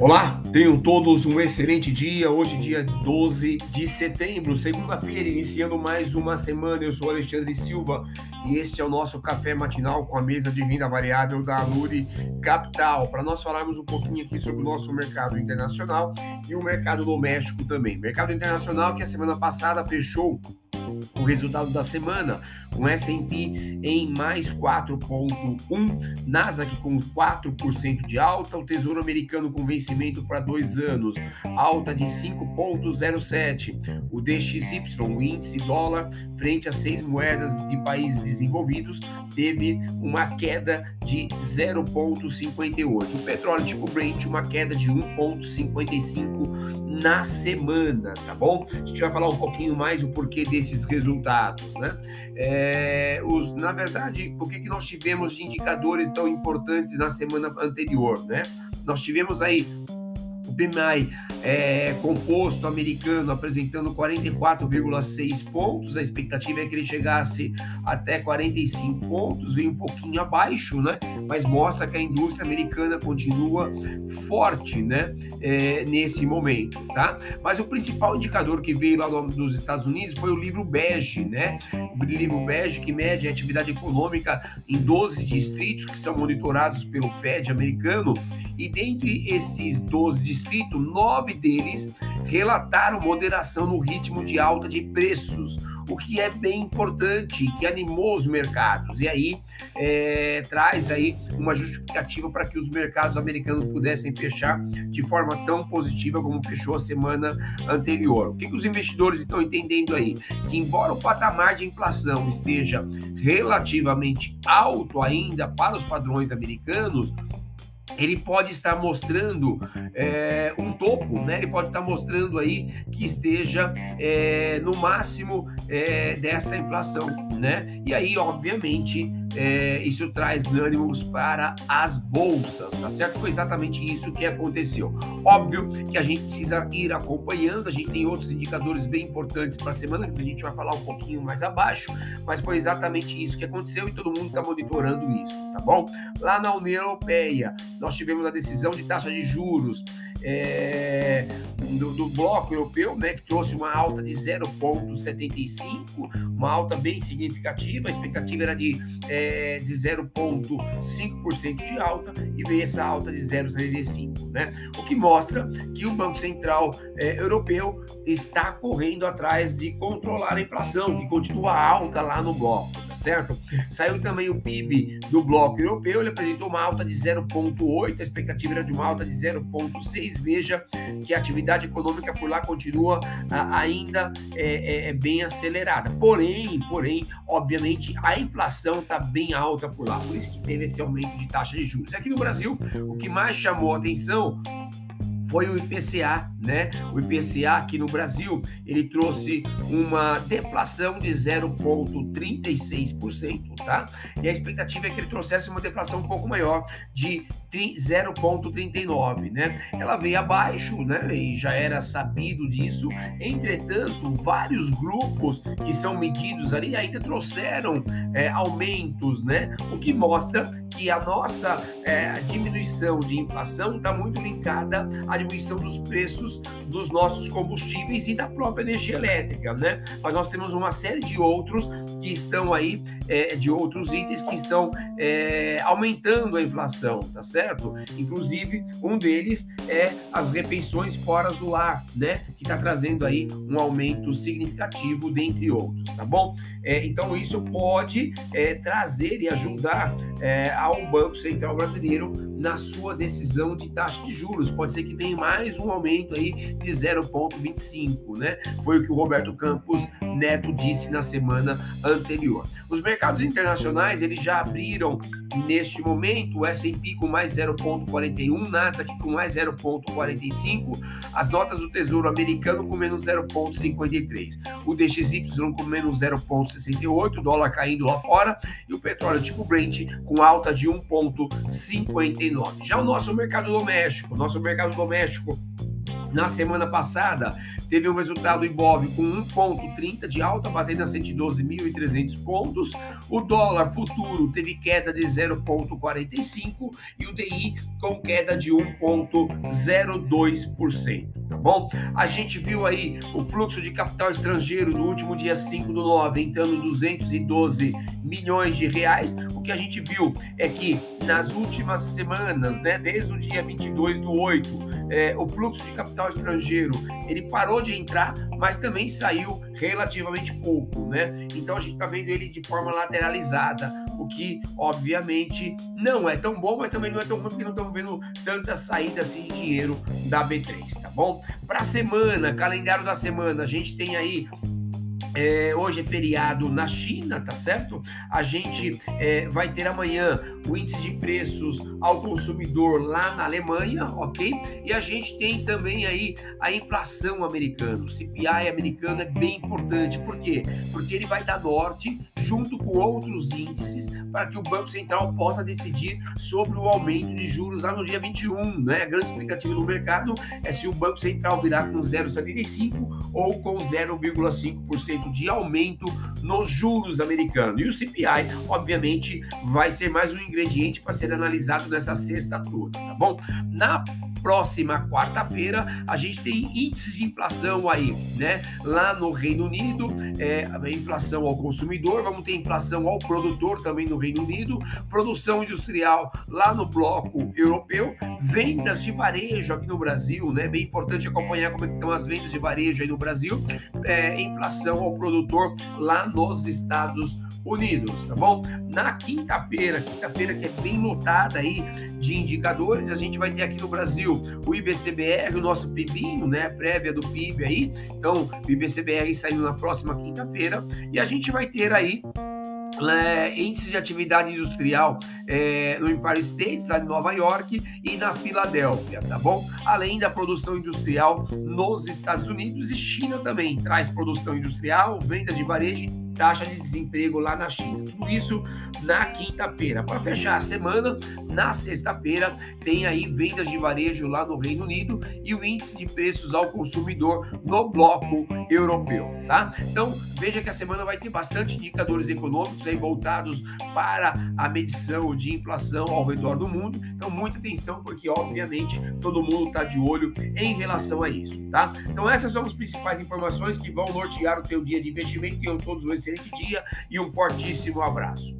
Olá, tenham todos um excelente dia. Hoje, dia 12 de setembro, segunda-feira, iniciando mais uma semana. Eu sou Alexandre Silva e este é o nosso café matinal com a mesa de renda variável da Aluri Capital. Para nós falarmos um pouquinho aqui sobre o nosso mercado internacional e o mercado doméstico também. Mercado internacional que a semana passada fechou o resultado da semana, com S&P em mais 4,1, Nasdaq com 4% de alta, o Tesouro Americano com vencimento para dois anos, alta de 5,07, o DXY, o índice dólar, frente a seis moedas de países desenvolvidos, teve uma queda de 0,58. O petróleo tipo Brent, uma queda de 1,55 na semana, tá bom? A gente vai falar um pouquinho mais o porquê desses resultados, né? É, os, na verdade, por que, que nós tivemos indicadores tão importantes na semana anterior, né? Nós tivemos aí o PMI é, composto americano apresentando 44,6 pontos. A expectativa é que ele chegasse até 45 pontos, vem um pouquinho abaixo, né? Mas mostra que a indústria americana continua forte, né? É, nesse momento, tá? Mas o principal indicador que veio lá dos Estados Unidos foi o livro bege, né? O livro bege que mede a atividade econômica em 12 distritos que são monitorados pelo Fed americano e dentre esses 12 distritos, nove deles relataram moderação no ritmo de alta de preços, o que é bem importante, que animou os mercados. E aí é, traz aí uma justificativa para que os mercados americanos pudessem fechar de forma tão positiva como fechou a semana anterior. O que, que os investidores estão entendendo aí? Que embora o patamar de inflação esteja relativamente alto ainda para os padrões americanos, ele pode estar mostrando é, um topo, né? Ele pode estar mostrando aí que esteja é, no máximo é, dessa inflação, né? E aí, obviamente, é, isso traz ânimos para as bolsas, tá certo? Foi exatamente isso que aconteceu. Óbvio que a gente precisa ir acompanhando, a gente tem outros indicadores bem importantes para a semana, que a gente vai falar um pouquinho mais abaixo, mas foi exatamente isso que aconteceu e todo mundo está monitorando isso, tá bom? Lá na União Europeia, nós tivemos a decisão de taxa de juros é, do, do, bloco europeu, né, que trouxe uma alta de 0,75, uma alta bem significativa, a expectativa era de, é, de 0,5% de alta e veio essa alta de 0,75, né? O que mostra que o Banco Central é, Europeu está correndo atrás de controlar a inflação, que continua alta lá no bloco, tá certo? Saiu também o PIB do bloco europeu, ele apresentou uma alta de 0,8, a expectativa era de uma alta de 0,6 vocês veja que a atividade econômica por lá continua ainda é, é, é, bem acelerada. Porém, porém, obviamente, a inflação está bem alta por lá, por isso que teve esse aumento de taxa de juros. Aqui no Brasil, o que mais chamou a atenção foi o IPCA, né? O IPCA aqui no Brasil, ele trouxe uma deflação de 0,36%, tá? E a expectativa é que ele trouxesse uma deflação um pouco maior de 0,39, né? Ela veio abaixo, né? E já era sabido disso. Entretanto, vários grupos que são medidos ali ainda trouxeram é, aumentos, né? O que mostra que a nossa é, diminuição de inflação está muito linkada à diminuição dos preços dos nossos combustíveis e da própria energia elétrica, né? Mas nós temos uma série de outros que estão aí, é, de outros itens que estão é, aumentando a inflação, tá certo? Inclusive, um deles é as refeições fora do lar, né? Que está trazendo aí um aumento significativo, dentre outros, tá bom? É, então, isso pode é, trazer e ajudar é, ao Banco Central Brasileiro na sua decisão de taxa de juros. Pode ser que venha mais um aumento aí de 0,25, né? Foi o que o Roberto Campos Neto disse na semana anterior. Os mercados internacionais eles já abriram neste momento o S&P com mais 0,41, Nasdaq com mais 0,45, as notas do Tesouro Americano com menos 0,53, o DXY com menos 0,68, o dólar caindo lá fora e o petróleo tipo Brent com alta de 1,59. Já o nosso mercado doméstico, nosso mercado doméstico na semana passada teve um resultado Ibov com 1,30 de alta, batendo a 112.300 pontos. O dólar futuro teve queda de 0,45 e o DI com queda de 1,02%. Tá bom? A gente viu aí o fluxo de capital estrangeiro no último dia 5 do 9 entrando 212 milhões de reais. O que a gente viu é que nas últimas semanas, né, desde o dia 22 do 8, é, o fluxo de capital estrangeiro ele parou de entrar, mas também saiu relativamente pouco, né? Então a gente está vendo ele de forma lateralizada, o que obviamente não é tão bom, mas também não é tão ruim porque não estamos vendo tanta saída assim de dinheiro da B3, tá bom? Para semana, calendário da semana, a gente tem aí é, hoje é feriado na China, tá certo? A gente é, vai ter amanhã o índice de preços ao consumidor lá na Alemanha, ok? E a gente tem também aí a inflação americana. O CPI americano é bem importante, por quê? Porque ele vai dar norte junto com outros índices para que o Banco Central possa decidir sobre o aumento de juros lá no dia 21, né? A grande explicativa do mercado é se o Banco Central virá com 0,75 ou com 0,5% de aumento nos juros americanos. E o CPI, obviamente, vai ser mais um ingrediente para ser analisado nessa sexta toda, tá bom? Na próxima quarta-feira a gente tem índices de inflação aí, né? Lá no Reino Unido, é, a inflação ao consumidor, vamos ter inflação ao produtor também no Reino Unido, produção industrial lá no bloco europeu, vendas de varejo aqui no Brasil, né? Bem importante acompanhar como é estão as vendas de varejo aí no Brasil, é, inflação ao produtor lá nos Estados Unidos Unidos, tá bom? Na quinta-feira, quinta-feira que é bem lotada aí de indicadores, a gente vai ter aqui no Brasil o IBCBR, o nosso PIBinho, né? Prévia do PIB aí. Então, o IBCBR saindo na próxima quinta-feira e a gente vai ter aí é, índice de atividade industrial é, no Empire State, lá em Nova York, e na Filadélfia, tá bom? Além da produção industrial nos Estados Unidos e China também traz produção industrial, venda de varejo taxa de desemprego lá na China. Tudo isso na quinta-feira. Para fechar a semana, na sexta-feira, tem aí vendas de varejo lá no Reino Unido e o índice de preços ao consumidor no bloco europeu, tá? Então, veja que a semana vai ter bastante indicadores econômicos aí voltados para a medição de inflação ao redor do mundo. Então, muita atenção, porque obviamente todo mundo está de olho em relação a isso, tá? Então, essas são as principais informações que vão nortear o teu dia de investimento. Tenham todos um excelente dia e um fortíssimo abraço.